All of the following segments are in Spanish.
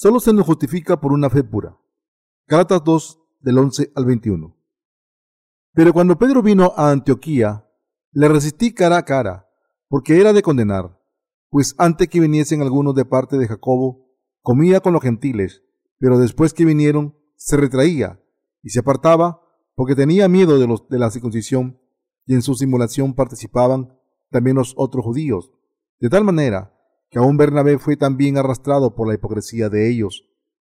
solo se nos justifica por una fe pura. Gálatas 2 del 11 al 21. Pero cuando Pedro vino a Antioquía, le resistí cara a cara, porque era de condenar, pues antes que viniesen algunos de parte de Jacobo, comía con los gentiles, pero después que vinieron, se retraía y se apartaba, porque tenía miedo de, los, de la circuncisión, y en su simulación participaban también los otros judíos, de tal manera que aún Bernabé fue también arrastrado por la hipocresía de ellos.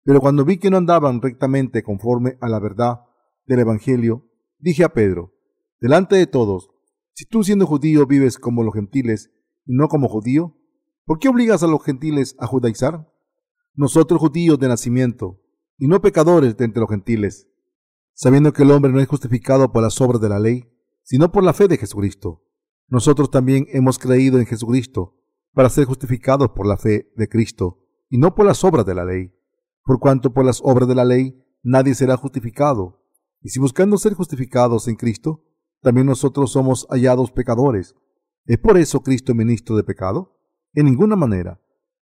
Pero cuando vi que no andaban rectamente conforme a la verdad del Evangelio, dije a Pedro, delante de todos, si tú siendo judío vives como los gentiles y no como judío, ¿por qué obligas a los gentiles a judaizar? Nosotros judíos de nacimiento, y no pecadores de entre los gentiles, sabiendo que el hombre no es justificado por las obras de la ley, sino por la fe de Jesucristo. Nosotros también hemos creído en Jesucristo para ser justificados por la fe de Cristo, y no por las obras de la ley, por cuanto por las obras de la ley nadie será justificado. Y si buscando ser justificados en Cristo, también nosotros somos hallados pecadores, ¿es por eso Cristo ministro de pecado? En ninguna manera,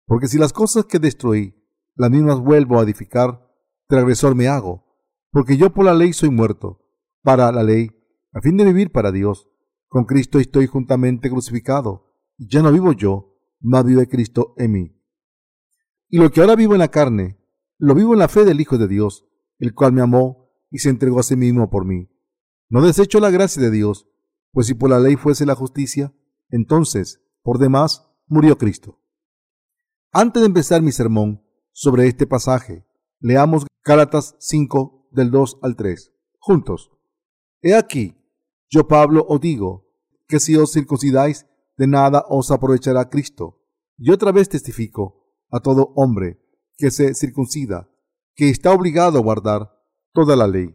porque si las cosas que destruí, las mismas vuelvo a edificar, transgresor me hago, porque yo por la ley soy muerto, para la ley, a fin de vivir para Dios. Con Cristo estoy juntamente crucificado, y ya no vivo yo, mas vive Cristo en mí. Y lo que ahora vivo en la carne, lo vivo en la fe del Hijo de Dios, el cual me amó y se entregó a sí mismo por mí. No desecho la gracia de Dios, pues si por la ley fuese la justicia, entonces, por demás, murió Cristo. Antes de empezar mi sermón sobre este pasaje, leamos Gálatas 5 del 2 al 3. Juntos. He aquí, yo Pablo os digo, que si os circuncidáis, de nada os aprovechará Cristo. Y otra vez testifico a todo hombre que se circuncida, que está obligado a guardar toda la ley.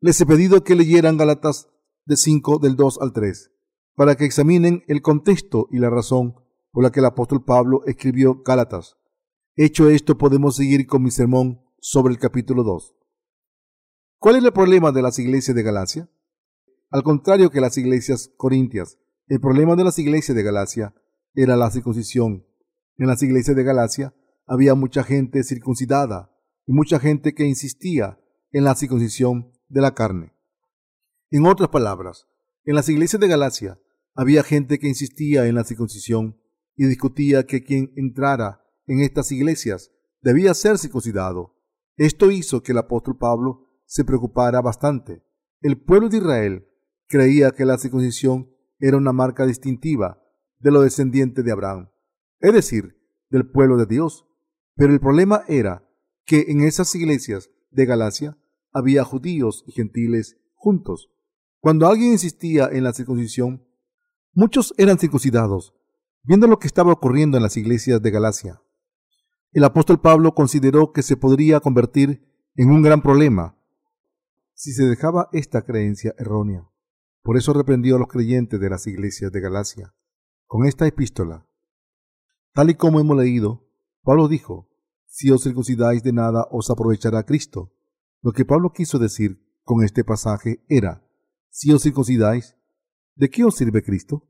Les he pedido que leyeran Gálatas de 5 del 2 al 3, para que examinen el contexto y la razón por la que el apóstol Pablo escribió Gálatas. Hecho esto, podemos seguir con mi sermón sobre el capítulo 2. ¿Cuál es el problema de las iglesias de Galacia? Al contrario que las iglesias corintias, el problema de las iglesias de Galacia era la circuncisión. En las iglesias de Galacia había mucha gente circuncidada y mucha gente que insistía en la circuncisión de la carne. En otras palabras, en las iglesias de Galacia había gente que insistía en la circuncisión y discutía que quien entrara en estas iglesias debía ser circuncidado. Esto hizo que el apóstol Pablo se preocupara bastante. El pueblo de Israel creía que la circuncisión era una marca distintiva de los descendientes de Abraham, es decir, del pueblo de Dios. Pero el problema era que en esas iglesias de Galacia había judíos y gentiles juntos. Cuando alguien insistía en la circuncisión, muchos eran circuncidados, Viendo lo que estaba ocurriendo en las iglesias de Galacia, el apóstol Pablo consideró que se podría convertir en un gran problema si se dejaba esta creencia errónea. Por eso reprendió a los creyentes de las iglesias de Galacia con esta epístola. Tal y como hemos leído, Pablo dijo, si os circuncidáis de nada os aprovechará Cristo. Lo que Pablo quiso decir con este pasaje era, si os circuncidáis, ¿de qué os sirve Cristo?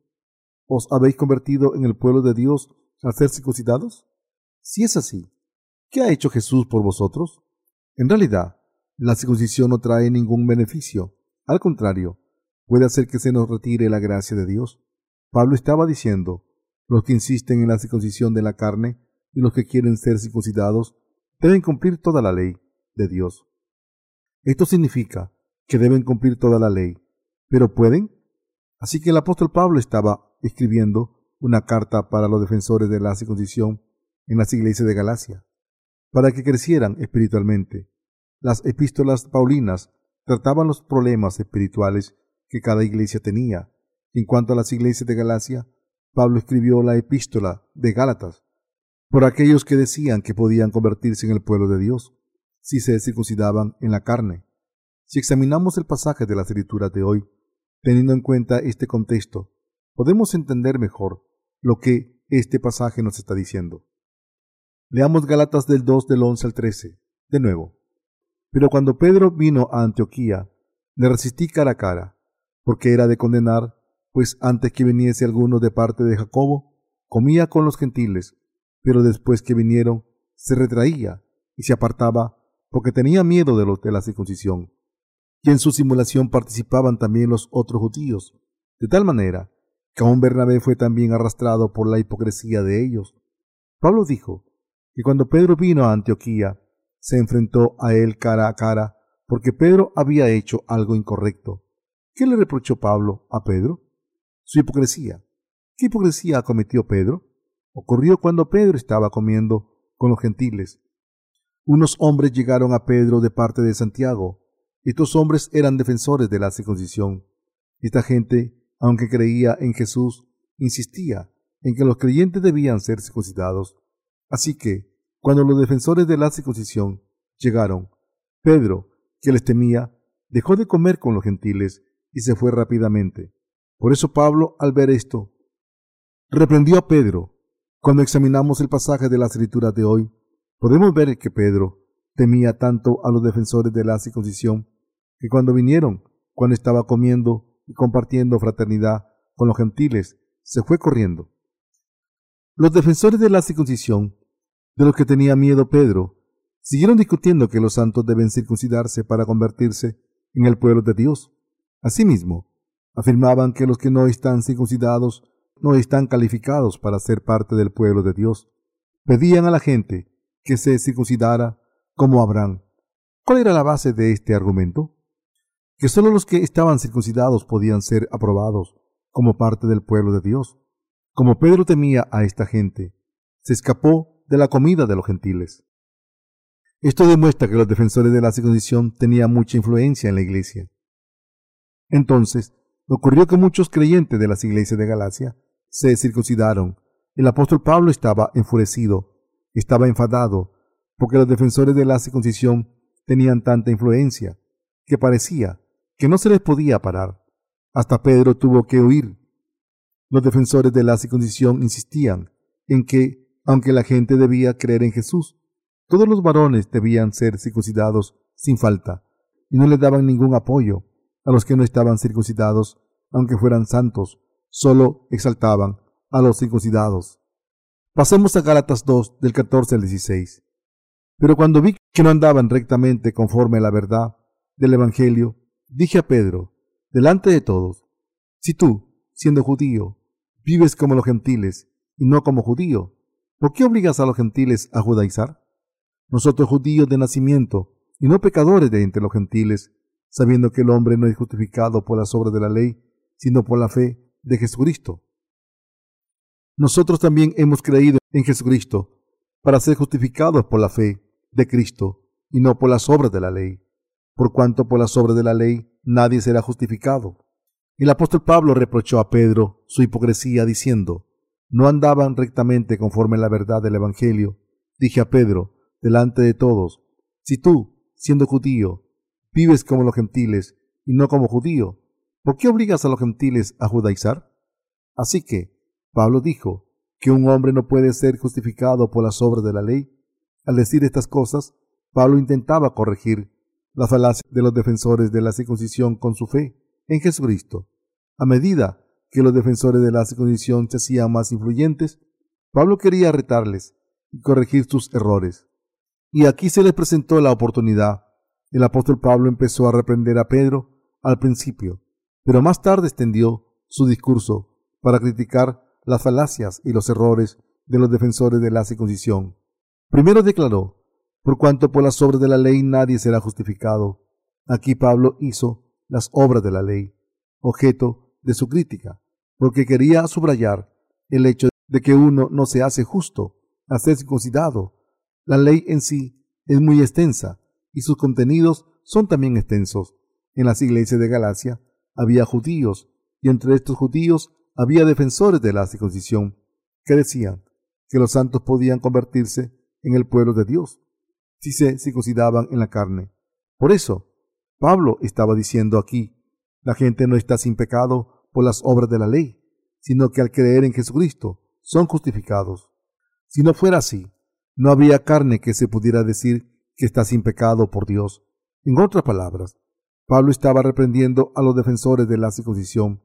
¿Os habéis convertido en el pueblo de Dios al ser circuncidados? Si es así, ¿qué ha hecho Jesús por vosotros? En realidad, la circuncisión no trae ningún beneficio. Al contrario, puede hacer que se nos retire la gracia de Dios. Pablo estaba diciendo, los que insisten en la circuncisión de la carne y los que quieren ser circuncidados deben cumplir toda la ley de Dios. Esto significa que deben cumplir toda la ley, pero ¿pueden? Así que el apóstol Pablo estaba escribiendo una carta para los defensores de la circuncisión en las iglesias de Galacia, para que crecieran espiritualmente. Las epístolas paulinas trataban los problemas espirituales que cada iglesia tenía. En cuanto a las iglesias de Galacia, Pablo escribió la epístola de Gálatas por aquellos que decían que podían convertirse en el pueblo de Dios si se circuncidaban en la carne. Si examinamos el pasaje de la escritura de hoy, teniendo en cuenta este contexto, podemos entender mejor lo que este pasaje nos está diciendo. Leamos Galatas del 2 del 11 al 13, de nuevo. Pero cuando Pedro vino a Antioquía, le resistí cara a cara, porque era de condenar, pues antes que viniese alguno de parte de Jacobo, comía con los gentiles, pero después que vinieron, se retraía y se apartaba porque tenía miedo de los de la circuncisión. Y en su simulación participaban también los otros judíos, de tal manera que aún Bernabé fue también arrastrado por la hipocresía de ellos. Pablo dijo que cuando Pedro vino a Antioquía, se enfrentó a él cara a cara, porque Pedro había hecho algo incorrecto. ¿Qué le reprochó Pablo a Pedro? Su hipocresía. ¿Qué hipocresía cometió Pedro? Ocurrió cuando Pedro estaba comiendo con los gentiles. Unos hombres llegaron a Pedro de parte de Santiago. Estos hombres eran defensores de la circuncisión. Esta gente, aunque creía en Jesús, insistía en que los creyentes debían ser circuncidados. Así que, cuando los defensores de la circuncisión llegaron, Pedro, que les temía, dejó de comer con los gentiles y se fue rápidamente. Por eso Pablo, al ver esto, reprendió a Pedro. Cuando examinamos el pasaje de la escritura de hoy, podemos ver que Pedro temía tanto a los defensores de la circuncisión que cuando vinieron, cuando estaba comiendo y compartiendo fraternidad con los gentiles, se fue corriendo. Los defensores de la circuncisión de los que tenía miedo Pedro, siguieron discutiendo que los santos deben circuncidarse para convertirse en el pueblo de Dios. Asimismo, afirmaban que los que no están circuncidados no están calificados para ser parte del pueblo de Dios. Pedían a la gente que se circuncidara como Abraham. ¿Cuál era la base de este argumento? Que sólo los que estaban circuncidados podían ser aprobados como parte del pueblo de Dios. Como Pedro temía a esta gente, se escapó de la comida de los gentiles. Esto demuestra que los defensores de la circuncisión tenían mucha influencia en la iglesia. Entonces, ocurrió que muchos creyentes de las iglesias de Galacia se circuncidaron. El apóstol Pablo estaba enfurecido, estaba enfadado, porque los defensores de la circuncisión tenían tanta influencia, que parecía que no se les podía parar. Hasta Pedro tuvo que huir. Los defensores de la circuncisión insistían en que aunque la gente debía creer en Jesús. Todos los varones debían ser circuncidados sin falta, y no le daban ningún apoyo a los que no estaban circuncidados, aunque fueran santos, solo exaltaban a los circuncidados. Pasemos a Gálatas 2 del 14 al 16. Pero cuando vi que no andaban rectamente conforme a la verdad del Evangelio, dije a Pedro, delante de todos, si tú, siendo judío, vives como los gentiles y no como judío, ¿Por qué obligas a los gentiles a judaizar? Nosotros judíos de nacimiento, y no pecadores de entre los gentiles, sabiendo que el hombre no es justificado por las obras de la ley, sino por la fe de Jesucristo. Nosotros también hemos creído en Jesucristo para ser justificados por la fe de Cristo y no por las obras de la ley, por cuanto por las obras de la ley nadie será justificado. El apóstol Pablo reprochó a Pedro su hipocresía diciendo, no andaban rectamente conforme a la verdad del Evangelio. Dije a Pedro, delante de todos, si tú, siendo judío, vives como los gentiles y no como judío, ¿por qué obligas a los gentiles a judaizar? Así que, Pablo dijo que un hombre no puede ser justificado por las obras de la ley. Al decir estas cosas, Pablo intentaba corregir la falacia de los defensores de la circuncisión con su fe en Jesucristo. A medida que los defensores de la circuncisión se hacían más influyentes, Pablo quería retarles y corregir sus errores. Y aquí se les presentó la oportunidad. El apóstol Pablo empezó a reprender a Pedro al principio, pero más tarde extendió su discurso para criticar las falacias y los errores de los defensores de la circuncisión. Primero declaró, por cuanto por las obras de la ley nadie será justificado. Aquí Pablo hizo las obras de la ley, objeto de su crítica, porque quería subrayar el hecho de que uno no se hace justo a ser circuncidado. La ley en sí es muy extensa y sus contenidos son también extensos. En las iglesias de Galacia había judíos y entre estos judíos había defensores de la circuncisión que decían que los santos podían convertirse en el pueblo de Dios si se circuncidaban en la carne. Por eso, Pablo estaba diciendo aquí la gente no está sin pecado por las obras de la ley, sino que al creer en Jesucristo son justificados. Si no fuera así, no había carne que se pudiera decir que está sin pecado por Dios. En otras palabras, Pablo estaba reprendiendo a los defensores de la circuncisión,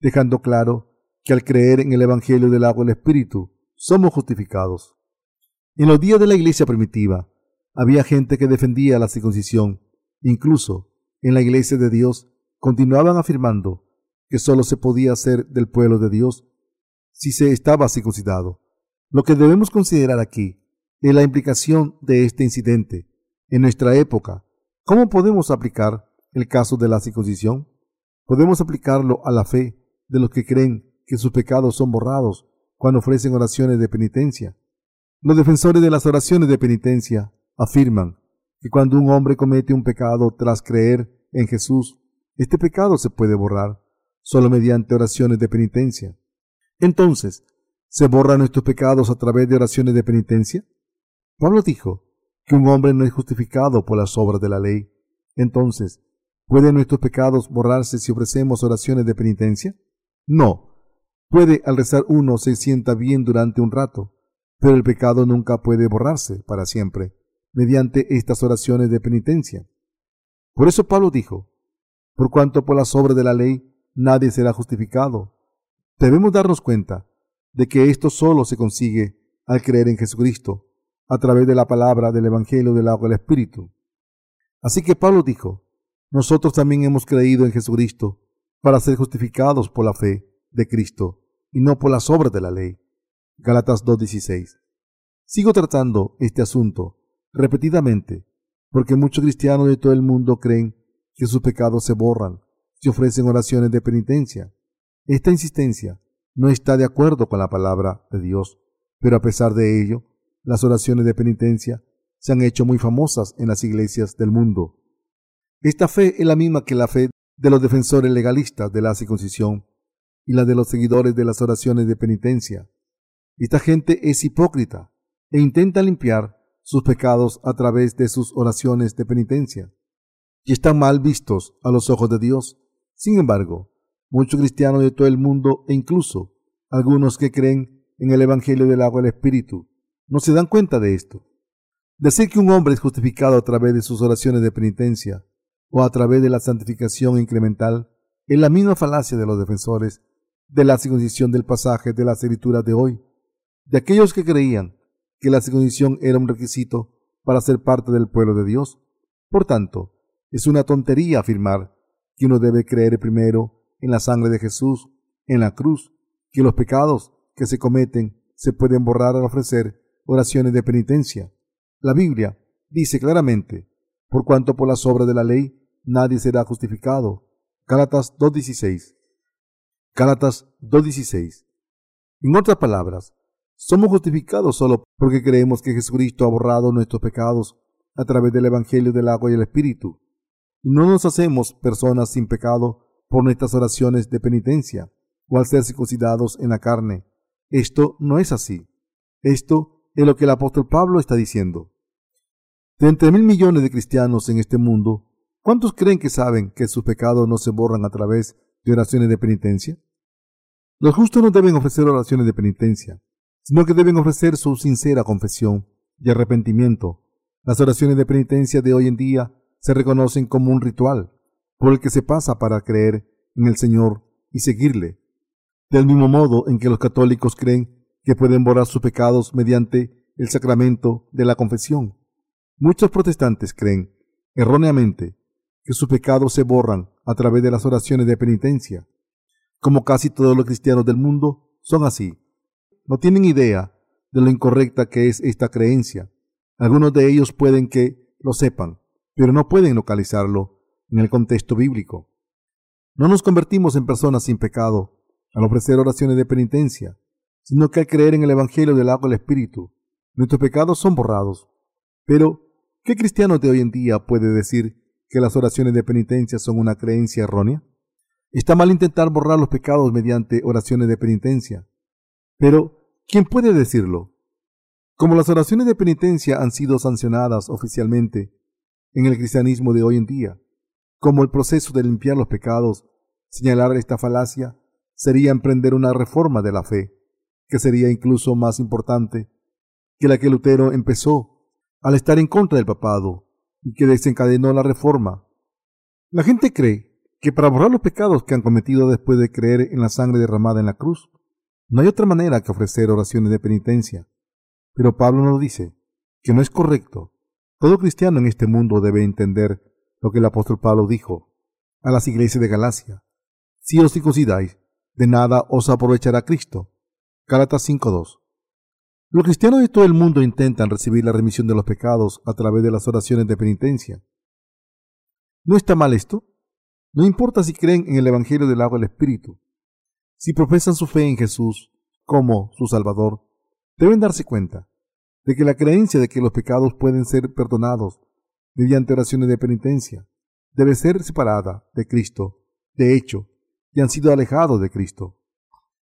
dejando claro que al creer en el Evangelio del agua y el Espíritu somos justificados. En los días de la iglesia primitiva, había gente que defendía la circuncisión. Incluso en la iglesia de Dios continuaban afirmando que sólo se podía ser del pueblo de Dios si se estaba circuncidado. Lo que debemos considerar aquí es la implicación de este incidente en nuestra época. ¿Cómo podemos aplicar el caso de la circuncisión? Podemos aplicarlo a la fe de los que creen que sus pecados son borrados cuando ofrecen oraciones de penitencia. Los defensores de las oraciones de penitencia afirman que cuando un hombre comete un pecado tras creer en Jesús, este pecado se puede borrar solo mediante oraciones de penitencia. Entonces, ¿se borran nuestros pecados a través de oraciones de penitencia? Pablo dijo que un hombre no es justificado por las obras de la ley. Entonces, ¿pueden nuestros pecados borrarse si ofrecemos oraciones de penitencia? No. Puede al rezar uno se sienta bien durante un rato, pero el pecado nunca puede borrarse para siempre mediante estas oraciones de penitencia. Por eso Pablo dijo, por cuanto por las obras de la ley nadie será justificado, debemos darnos cuenta de que esto solo se consigue al creer en Jesucristo, a través de la palabra del Evangelio del agua del Espíritu. Así que Pablo dijo, nosotros también hemos creído en Jesucristo para ser justificados por la fe de Cristo y no por las obras de la ley. Galatas 2.16. Sigo tratando este asunto repetidamente, porque muchos cristianos de todo el mundo creen que sus pecados se borran si ofrecen oraciones de penitencia. Esta insistencia no está de acuerdo con la palabra de Dios, pero a pesar de ello, las oraciones de penitencia se han hecho muy famosas en las iglesias del mundo. Esta fe es la misma que la fe de los defensores legalistas de la circuncisión y la de los seguidores de las oraciones de penitencia. Esta gente es hipócrita e intenta limpiar sus pecados a través de sus oraciones de penitencia, y están mal vistos a los ojos de Dios. Sin embargo, muchos cristianos de todo el mundo e incluso algunos que creen en el Evangelio del agua y el Espíritu no se dan cuenta de esto. Decir que un hombre es justificado a través de sus oraciones de penitencia o a través de la santificación incremental es la misma falacia de los defensores de la circuncisión del pasaje de las escrituras de hoy, de aquellos que creían que la circuncisión era un requisito para ser parte del pueblo de Dios. Por tanto, es una tontería afirmar que uno debe creer primero en la sangre de Jesús, en la cruz, que los pecados que se cometen se pueden borrar al ofrecer oraciones de penitencia. La Biblia dice claramente, por cuanto por las obras de la ley nadie será justificado. Gálatas 2.16. Gálatas 2.16. En otras palabras, somos justificados solo porque creemos que Jesucristo ha borrado nuestros pecados a través del Evangelio del agua y el Espíritu. Y no nos hacemos personas sin pecado por nuestras oraciones de penitencia o al ser circuncidados en la carne. Esto no es así. Esto es lo que el apóstol Pablo está diciendo. De entre mil millones de cristianos en este mundo, ¿cuántos creen que saben que sus pecados no se borran a través de oraciones de penitencia? Los justos no deben ofrecer oraciones de penitencia, sino que deben ofrecer su sincera confesión y arrepentimiento. Las oraciones de penitencia de hoy en día se reconocen como un ritual por el que se pasa para creer en el Señor y seguirle. Del mismo modo en que los católicos creen que pueden borrar sus pecados mediante el sacramento de la confesión. Muchos protestantes creen, erróneamente, que sus pecados se borran a través de las oraciones de penitencia. Como casi todos los cristianos del mundo son así no tienen idea de lo incorrecta que es esta creencia. Algunos de ellos pueden que lo sepan, pero no pueden localizarlo en el contexto bíblico. No nos convertimos en personas sin pecado al ofrecer oraciones de penitencia, sino que al creer en el Evangelio del agua del Espíritu, nuestros pecados son borrados. Pero, ¿qué cristiano de hoy en día puede decir que las oraciones de penitencia son una creencia errónea? Está mal intentar borrar los pecados mediante oraciones de penitencia. Pero, ¿quién puede decirlo? Como las oraciones de penitencia han sido sancionadas oficialmente en el cristianismo de hoy en día, como el proceso de limpiar los pecados, señalar esta falacia sería emprender una reforma de la fe, que sería incluso más importante que la que Lutero empezó al estar en contra del papado y que desencadenó la reforma. La gente cree que para borrar los pecados que han cometido después de creer en la sangre derramada en la cruz, no hay otra manera que ofrecer oraciones de penitencia. Pero Pablo nos dice que no es correcto. Todo cristiano en este mundo debe entender lo que el apóstol Pablo dijo a las iglesias de Galacia. Si os circuncidáis, de nada os aprovechará Cristo. Gálatas 5.2. Los cristianos de todo el mundo intentan recibir la remisión de los pecados a través de las oraciones de penitencia. ¿No está mal esto? No importa si creen en el Evangelio del agua del Espíritu. Si profesan su fe en Jesús como su Salvador, deben darse cuenta de que la creencia de que los pecados pueden ser perdonados mediante oraciones de penitencia debe ser separada de Cristo, de hecho, y han sido alejados de Cristo.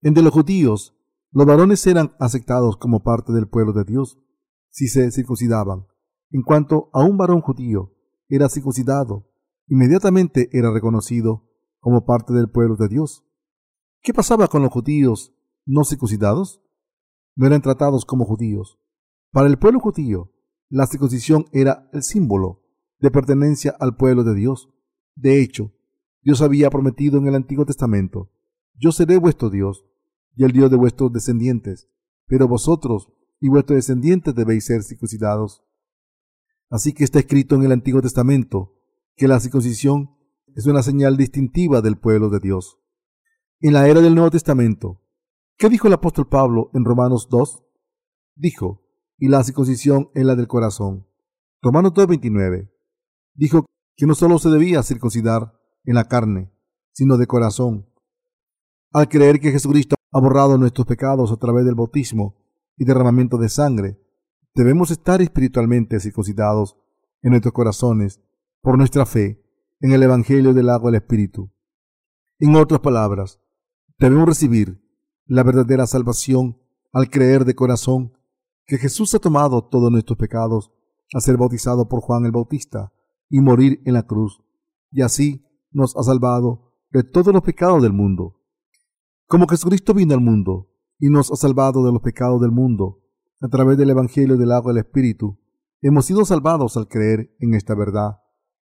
Entre los judíos, los varones eran aceptados como parte del pueblo de Dios si se circuncidaban. En cuanto a un varón judío era circuncidado, inmediatamente era reconocido como parte del pueblo de Dios. ¿Qué pasaba con los judíos no circuncidados? No eran tratados como judíos. Para el pueblo judío, la circuncisión era el símbolo de pertenencia al pueblo de Dios. De hecho, Dios había prometido en el Antiguo Testamento, yo seré vuestro Dios y el Dios de vuestros descendientes, pero vosotros y vuestros descendientes debéis ser circuncidados. Así que está escrito en el Antiguo Testamento que la circuncisión es una señal distintiva del pueblo de Dios. En la era del Nuevo Testamento, ¿qué dijo el apóstol Pablo en Romanos 2? Dijo, y la circuncisión es la del corazón. Romanos 2.29 dijo que no solo se debía circuncidar en la carne, sino de corazón. Al creer que Jesucristo ha borrado nuestros pecados a través del bautismo y derramamiento de sangre, debemos estar espiritualmente circuncidados en nuestros corazones por nuestra fe en el Evangelio del agua del Espíritu. En otras palabras, debemos recibir la verdadera salvación al creer de corazón que Jesús ha tomado todos nuestros pecados al ser bautizado por Juan el Bautista y morir en la cruz, y así nos ha salvado de todos los pecados del mundo. Como Jesucristo vino al mundo y nos ha salvado de los pecados del mundo a través del Evangelio del agua del Espíritu, hemos sido salvados al creer en esta verdad.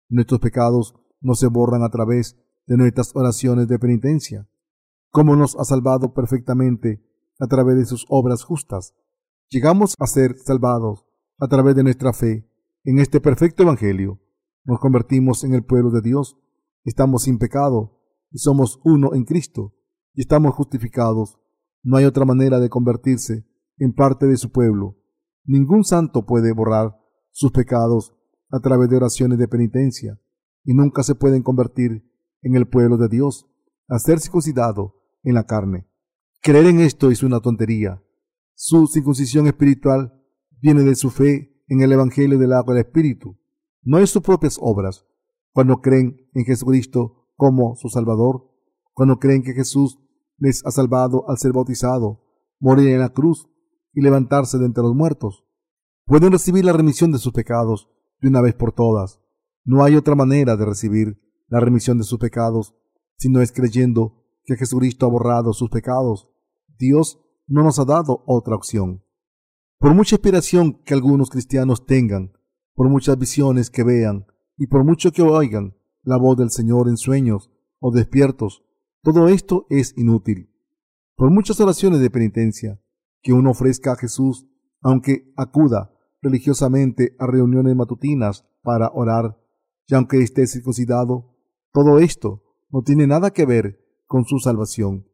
Nuestros pecados no se borran a través de nuestras oraciones de penitencia, como nos ha salvado perfectamente a través de sus obras justas. Llegamos a ser salvados a través de nuestra fe en este perfecto Evangelio nos convertimos en el pueblo de Dios, estamos sin pecado y somos uno en Cristo y estamos justificados. No hay otra manera de convertirse en parte de su pueblo. Ningún santo puede borrar sus pecados a través de oraciones de penitencia y nunca se pueden convertir en el pueblo de Dios a ser circuncidado en la carne. Creer en esto es una tontería. Su circuncisión espiritual viene de su fe en el Evangelio del agua del Espíritu no es sus propias obras, cuando creen en Jesucristo como su Salvador, cuando creen que Jesús les ha salvado al ser bautizado, morir en la cruz y levantarse de entre los muertos. Pueden recibir la remisión de sus pecados de una vez por todas. No hay otra manera de recibir la remisión de sus pecados si no es creyendo que Jesucristo ha borrado sus pecados. Dios no nos ha dado otra opción. Por mucha inspiración que algunos cristianos tengan por muchas visiones que vean y por mucho que oigan la voz del Señor en sueños o despiertos, todo esto es inútil. Por muchas oraciones de penitencia que uno ofrezca a Jesús, aunque acuda religiosamente a reuniones matutinas para orar, y aunque esté circuncidado, todo esto no tiene nada que ver con su salvación.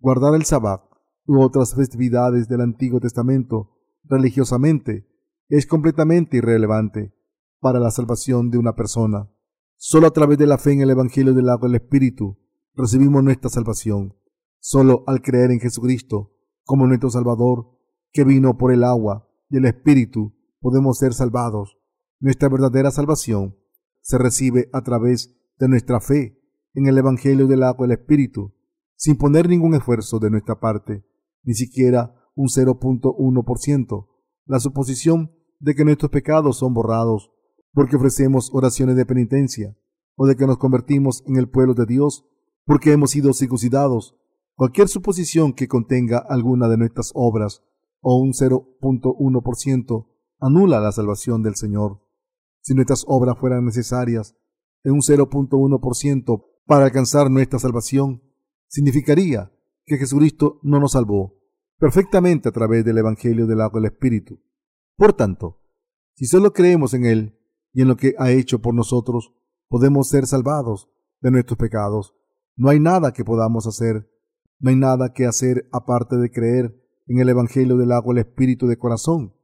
Guardar el sabbat u otras festividades del Antiguo Testamento religiosamente es completamente irrelevante para la salvación de una persona. Solo a través de la fe en el Evangelio del agua del Espíritu recibimos nuestra salvación. Solo al creer en Jesucristo como nuestro Salvador, que vino por el agua y el Espíritu, podemos ser salvados. Nuestra verdadera salvación se recibe a través de nuestra fe en el Evangelio del agua del Espíritu, sin poner ningún esfuerzo de nuestra parte, ni siquiera un 0.1%. La suposición de que nuestros pecados son borrados porque ofrecemos oraciones de penitencia, o de que nos convertimos en el pueblo de Dios porque hemos sido circuncidados, cualquier suposición que contenga alguna de nuestras obras o un 0.1% anula la salvación del Señor. Si nuestras obras fueran necesarias en un 0.1% para alcanzar nuestra salvación, significaría que Jesucristo no nos salvó, perfectamente a través del Evangelio del agua del Espíritu. Por tanto, si solo creemos en Él y en lo que ha hecho por nosotros, podemos ser salvados de nuestros pecados. No hay nada que podamos hacer, no hay nada que hacer aparte de creer en el Evangelio del agua del Espíritu de corazón.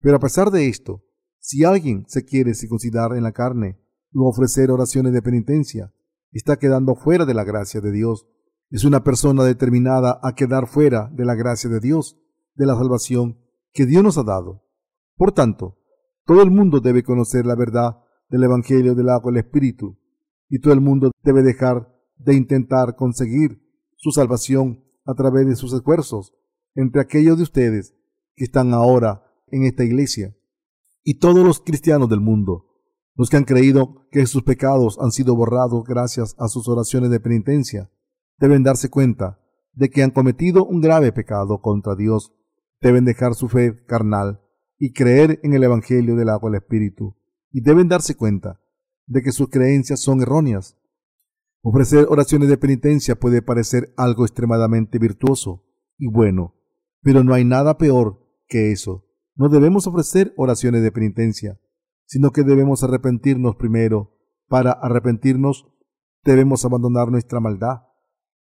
Pero a pesar de esto, si alguien se quiere circuncidar en la carne o ofrecer oraciones de penitencia, está quedando fuera de la gracia de Dios. Es una persona determinada a quedar fuera de la gracia de Dios, de la salvación que Dios nos ha dado. Por tanto, todo el mundo debe conocer la verdad del Evangelio del agua del Espíritu, y todo el mundo debe dejar de intentar conseguir su salvación a través de sus esfuerzos entre aquellos de ustedes que están ahora en esta iglesia. Y todos los cristianos del mundo, los que han creído que sus pecados han sido borrados gracias a sus oraciones de penitencia, deben darse cuenta de que han cometido un grave pecado contra Dios, deben dejar su fe carnal y creer en el Evangelio del agua del Espíritu, y deben darse cuenta de que sus creencias son erróneas. Ofrecer oraciones de penitencia puede parecer algo extremadamente virtuoso y bueno, pero no hay nada peor que eso. No debemos ofrecer oraciones de penitencia, sino que debemos arrepentirnos primero. Para arrepentirnos, debemos abandonar nuestra maldad.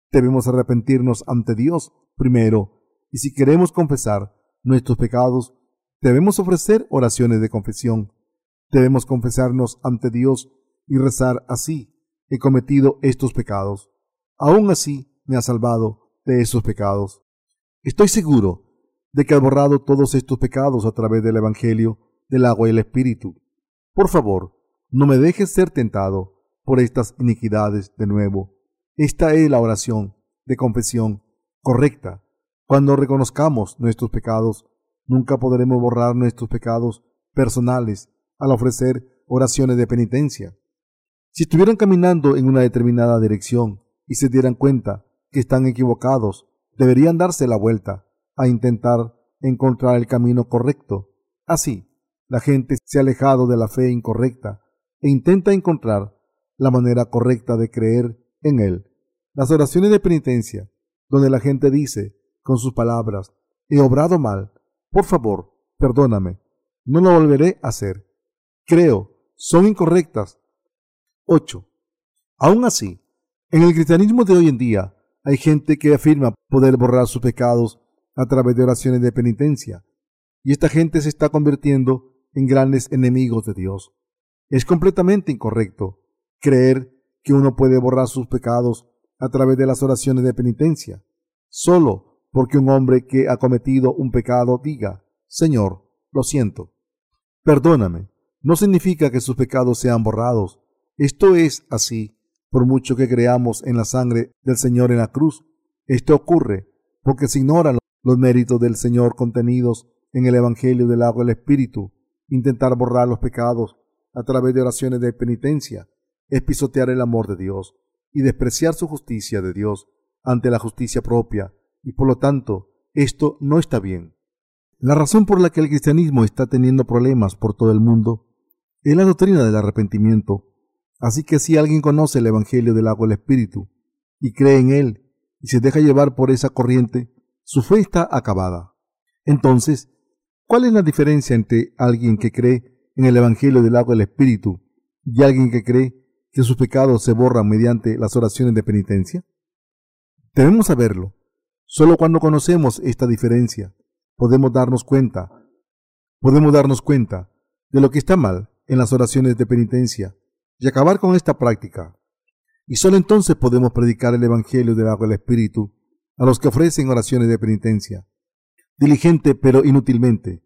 Debemos arrepentirnos ante Dios primero, y si queremos confesar nuestros pecados, debemos ofrecer oraciones de confesión. Debemos confesarnos ante Dios y rezar así. He cometido estos pecados. Aún así me ha salvado de esos pecados. Estoy seguro de que ha borrado todos estos pecados a través del Evangelio, del agua y el Espíritu. Por favor, no me dejes ser tentado por estas iniquidades de nuevo. Esta es la oración de confesión correcta. Cuando reconozcamos nuestros pecados, nunca podremos borrar nuestros pecados personales al ofrecer oraciones de penitencia. Si estuvieran caminando en una determinada dirección y se dieran cuenta que están equivocados, deberían darse la vuelta a intentar encontrar el camino correcto. Así, la gente se ha alejado de la fe incorrecta e intenta encontrar la manera correcta de creer en Él. Las oraciones de penitencia, donde la gente dice con sus palabras, he obrado mal, por favor, perdóname, no lo volveré a hacer. Creo, son incorrectas. 8. Aún así, en el cristianismo de hoy en día hay gente que afirma poder borrar sus pecados a través de oraciones de penitencia, y esta gente se está convirtiendo en grandes enemigos de Dios. Es completamente incorrecto creer que uno puede borrar sus pecados a través de las oraciones de penitencia, solo porque un hombre que ha cometido un pecado diga, Señor, lo siento. Perdóname, no significa que sus pecados sean borrados. Esto es así, por mucho que creamos en la sangre del Señor en la cruz. Esto ocurre porque se ignoran los méritos del Señor contenidos en el Evangelio del agua del Espíritu, intentar borrar los pecados a través de oraciones de penitencia, es pisotear el amor de Dios y despreciar su justicia de Dios ante la justicia propia, y por lo tanto, esto no está bien. La razón por la que el cristianismo está teniendo problemas por todo el mundo es la doctrina del arrepentimiento. Así que si alguien conoce el Evangelio del agua del Espíritu y cree en él y se deja llevar por esa corriente, su fe está acabada. Entonces, ¿cuál es la diferencia entre alguien que cree en el Evangelio del agua del Espíritu y alguien que cree que sus pecados se borran mediante las oraciones de penitencia? Debemos saberlo. Solo cuando conocemos esta diferencia podemos darnos cuenta, podemos darnos cuenta de lo que está mal en las oraciones de penitencia y acabar con esta práctica. Y solo entonces podemos predicar el Evangelio del agua del Espíritu a los que ofrecen oraciones de penitencia, diligente pero inútilmente.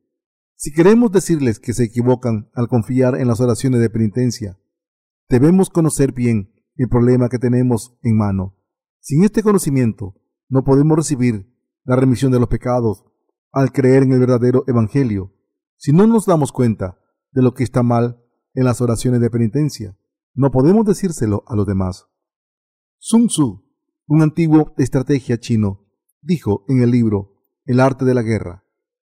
Si queremos decirles que se equivocan al confiar en las oraciones de penitencia, debemos conocer bien el problema que tenemos en mano. Sin este conocimiento, no podemos recibir la remisión de los pecados al creer en el verdadero Evangelio. Si no nos damos cuenta de lo que está mal en las oraciones de penitencia, no podemos decírselo a los demás. Sun Tzu un antiguo estrategia chino, dijo en el libro El arte de la guerra,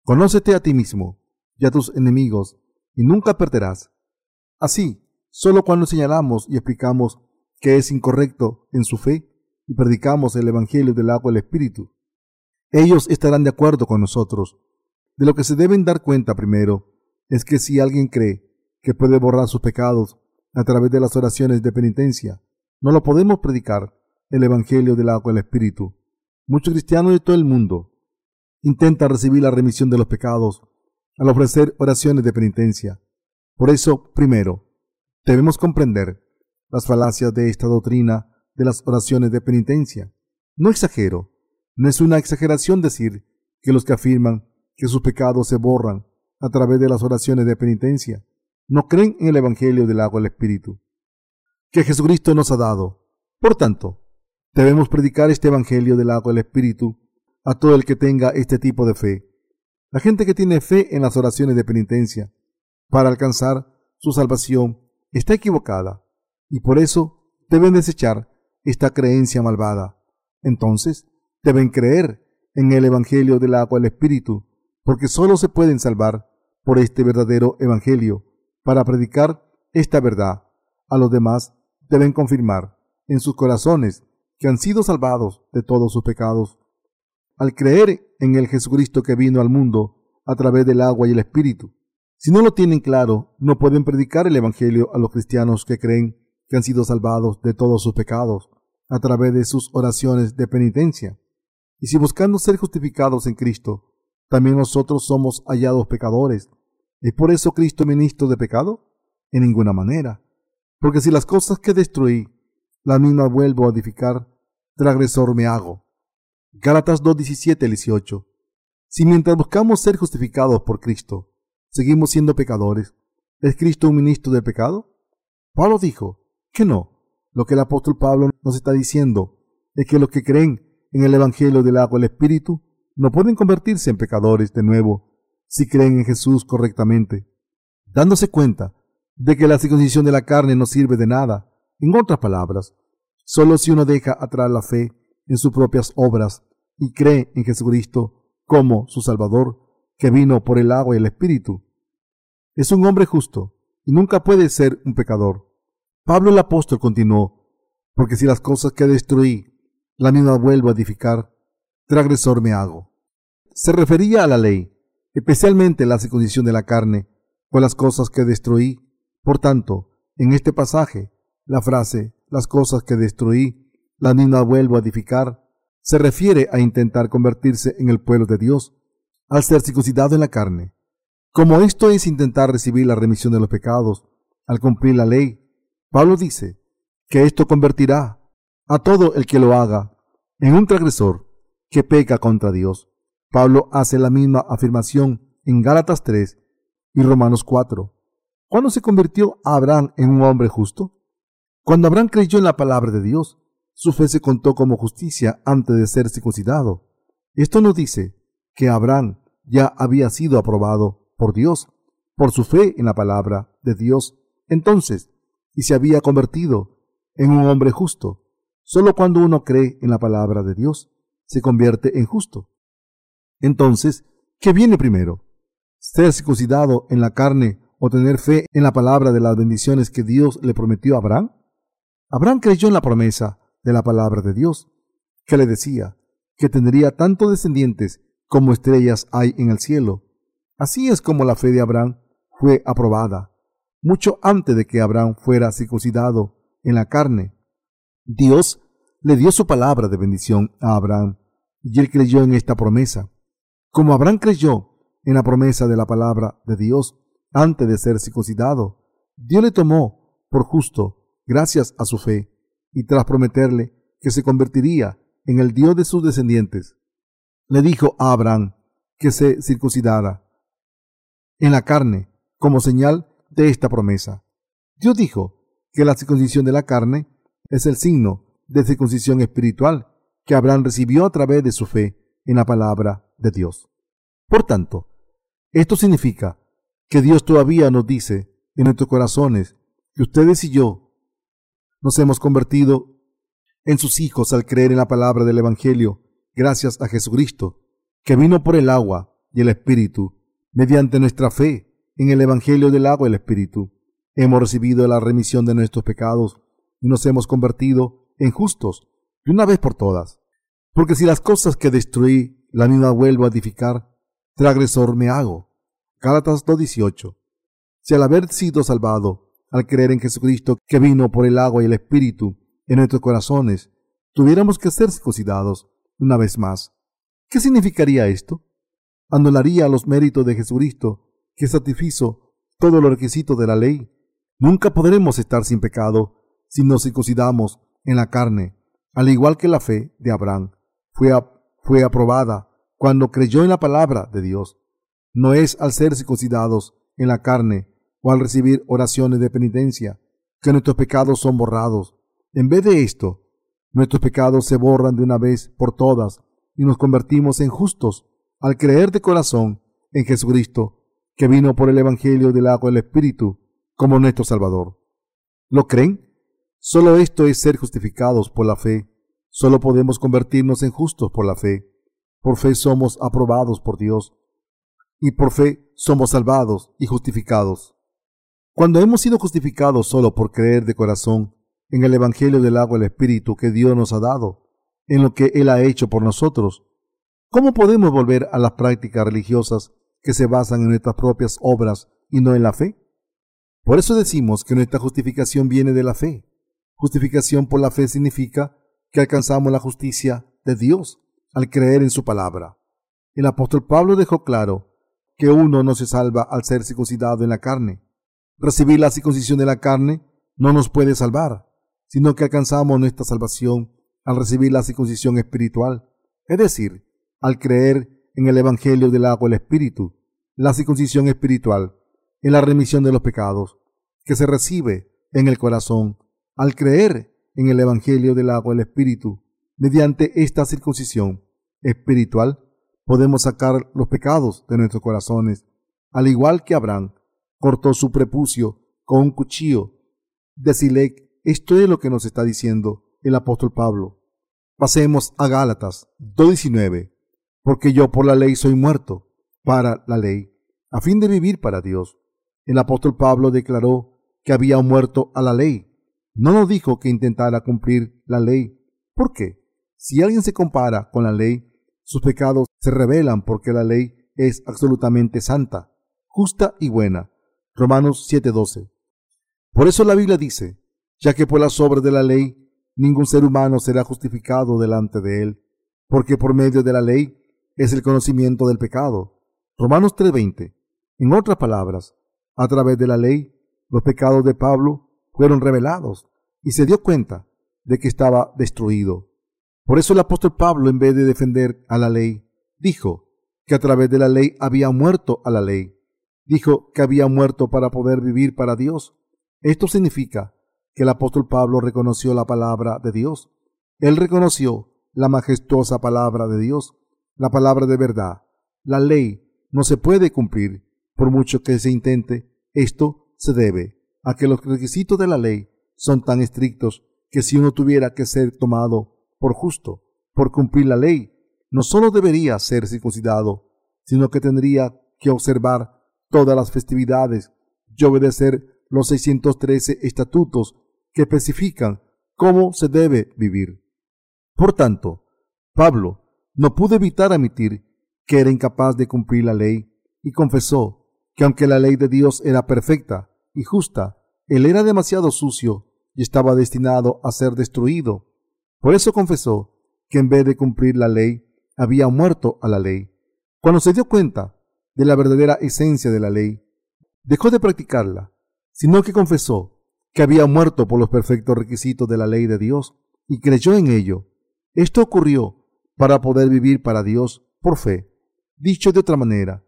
Conócete a ti mismo y a tus enemigos y nunca perderás. Así, solo cuando señalamos y explicamos que es incorrecto en su fe y predicamos el Evangelio del agua del Espíritu, ellos estarán de acuerdo con nosotros. De lo que se deben dar cuenta primero es que si alguien cree que puede borrar sus pecados a través de las oraciones de penitencia, no lo podemos predicar el Evangelio del agua del Espíritu. Muchos cristianos de todo el mundo intentan recibir la remisión de los pecados al ofrecer oraciones de penitencia. Por eso, primero, debemos comprender las falacias de esta doctrina de las oraciones de penitencia. No exagero, no es una exageración decir que los que afirman que sus pecados se borran a través de las oraciones de penitencia no creen en el Evangelio del agua del Espíritu que Jesucristo nos ha dado. Por tanto, debemos predicar este Evangelio del agua del Espíritu a todo el que tenga este tipo de fe. La gente que tiene fe en las oraciones de penitencia para alcanzar su salvación está equivocada y por eso deben desechar esta creencia malvada. Entonces, deben creer en el Evangelio del agua del Espíritu, porque sólo se pueden salvar por este verdadero Evangelio. Para predicar esta verdad a los demás, deben confirmar en sus corazones que han sido salvados de todos sus pecados. Al creer en el Jesucristo que vino al mundo a través del agua y el Espíritu. Si no lo tienen claro, no pueden predicar el Evangelio a los cristianos que creen que han sido salvados de todos sus pecados a través de sus oraciones de penitencia. Y si buscando ser justificados en Cristo, también nosotros somos hallados pecadores, ¿es por eso Cristo ministro de pecado? En ninguna manera. Porque si las cosas que destruí, la misma vuelvo a edificar, transgresor me hago. Gálatas 2, 17, 18. Si mientras buscamos ser justificados por Cristo, seguimos siendo pecadores, ¿es Cristo un ministro del pecado? Pablo dijo que no, lo que el apóstol Pablo nos está diciendo es que los que creen en el Evangelio del agua del Espíritu no pueden convertirse en pecadores de nuevo si creen en Jesús correctamente, dándose cuenta de que la circuncisión de la carne no sirve de nada. En otras palabras, solo si uno deja atrás la fe en sus propias obras y cree en Jesucristo como su Salvador, que vino por el agua y el Espíritu, es un hombre justo y nunca puede ser un pecador. Pablo el apóstol continuó, porque si las cosas que destruí, la misma vuelvo a edificar, transgresor me hago. Se refería a la ley, especialmente la circuncisión de la carne, o las cosas que destruí. Por tanto, en este pasaje, la frase las cosas que destruí, la misma vuelvo a edificar, se refiere a intentar convertirse en el pueblo de Dios, al ser circuncidado en la carne. Como esto es intentar recibir la remisión de los pecados, al cumplir la ley, Pablo dice que esto convertirá a todo el que lo haga en un transgresor que peca contra Dios. Pablo hace la misma afirmación en Gálatas 3 y Romanos 4. ¿Cuándo se convirtió Abraham en un hombre justo? Cuando Abraham creyó en la palabra de Dios, su fe se contó como justicia antes de ser circuncidado. Esto nos dice que Abraham ya había sido aprobado por Dios por su fe en la palabra de Dios. Entonces, y se había convertido en un hombre justo. Solo cuando uno cree en la palabra de Dios se convierte en justo. Entonces, ¿qué viene primero? ¿Ser circuncidado en la carne o tener fe en la palabra de las bendiciones que Dios le prometió a Abraham? Abraham creyó en la promesa de la palabra de Dios, que le decía que tendría tantos descendientes como estrellas hay en el cielo. Así es como la fe de Abraham fue aprobada mucho antes de que Abraham fuera circuncidado en la carne. Dios le dio su palabra de bendición a Abraham y él creyó en esta promesa. Como Abraham creyó en la promesa de la palabra de Dios antes de ser circuncidado, Dios le tomó por justo gracias a su fe y tras prometerle que se convertiría en el Dios de sus descendientes, le dijo a Abraham que se circuncidara en la carne como señal de esta promesa. Dios dijo que la circuncisión de la carne es el signo de circuncisión espiritual que Abraham recibió a través de su fe en la palabra de Dios. Por tanto, esto significa que Dios todavía nos dice en nuestros corazones que ustedes y yo nos hemos convertido en sus hijos al creer en la palabra del Evangelio gracias a Jesucristo, que vino por el agua y el Espíritu mediante nuestra fe en el Evangelio del agua y el Espíritu. Hemos recibido la remisión de nuestros pecados y nos hemos convertido en justos de una vez por todas. Porque si las cosas que destruí la misma vuelvo a edificar, transgresor me hago. Gálatas 2.18. Si al haber sido salvado, al creer en Jesucristo que vino por el agua y el Espíritu en nuestros corazones, tuviéramos que ser circuncidados una vez más, ¿qué significaría esto? Anularía los méritos de Jesucristo que satisfizo todos los requisitos de la ley. Nunca podremos estar sin pecado si nos circuncidamos en la carne, al igual que la fe de Abraham fue, fue aprobada cuando creyó en la palabra de Dios. No es al ser circuncidados en la carne o al recibir oraciones de penitencia que nuestros pecados son borrados. En vez de esto, nuestros pecados se borran de una vez por todas y nos convertimos en justos al creer de corazón en Jesucristo, que vino por el Evangelio del agua del Espíritu como nuestro Salvador. ¿Lo creen? Solo esto es ser justificados por la fe. Solo podemos convertirnos en justos por la fe. Por fe somos aprobados por Dios. Y por fe somos salvados y justificados. Cuando hemos sido justificados solo por creer de corazón en el Evangelio del agua del Espíritu que Dios nos ha dado, en lo que Él ha hecho por nosotros, ¿cómo podemos volver a las prácticas religiosas que se basan en nuestras propias obras y no en la fe? Por eso decimos que nuestra justificación viene de la fe. Justificación por la fe significa que alcanzamos la justicia de Dios al creer en su palabra. El apóstol Pablo dejó claro que uno no se salva al ser circuncidado en la carne. Recibir la circuncisión de la carne no nos puede salvar, sino que alcanzamos nuestra salvación al recibir la circuncisión espiritual, es decir, al creer en el Evangelio del agua del Espíritu. La circuncisión espiritual en la remisión de los pecados, que se recibe en el corazón al creer en el Evangelio del agua del Espíritu. Mediante esta circuncisión espiritual podemos sacar los pecados de nuestros corazones, al igual que Abraham cortó su prepucio con un cuchillo de. Esto es lo que nos está diciendo el apóstol Pablo. Pasemos a Gálatas 2.19. Porque yo por la ley soy muerto para la ley, a fin de vivir para Dios. El apóstol Pablo declaró que había muerto a la ley. No nos dijo que intentara cumplir la ley. ¿Por qué? Si alguien se compara con la ley, sus pecados se revelan porque la ley es absolutamente santa, justa y buena. Romanos 7:12. Por eso la Biblia dice, ya que por las obras de la ley ningún ser humano será justificado delante de él, porque por medio de la ley es el conocimiento del pecado. Romanos 3:20. En otras palabras, a través de la ley, los pecados de Pablo fueron revelados y se dio cuenta de que estaba destruido. Por eso el apóstol Pablo, en vez de defender a la ley, dijo que a través de la ley había muerto a la ley. Dijo que había muerto para poder vivir para Dios. Esto significa que el apóstol Pablo reconoció la palabra de Dios. Él reconoció la majestuosa palabra de Dios, la palabra de verdad. La ley no se puede cumplir por mucho que se intente, esto se debe a que los requisitos de la ley son tan estrictos que si uno tuviera que ser tomado por justo por cumplir la ley, no solo debería ser circuncidado, sino que tendría que observar todas las festividades y obedecer los 613 estatutos que especifican cómo se debe vivir. Por tanto, Pablo no pudo evitar admitir que era incapaz de cumplir la ley y confesó que aunque la ley de Dios era perfecta justa, él era demasiado sucio y estaba destinado a ser destruido. Por eso confesó que en vez de cumplir la ley, había muerto a la ley. Cuando se dio cuenta de la verdadera esencia de la ley, dejó de practicarla, sino que confesó que había muerto por los perfectos requisitos de la ley de Dios y creyó en ello. Esto ocurrió para poder vivir para Dios por fe. Dicho de otra manera,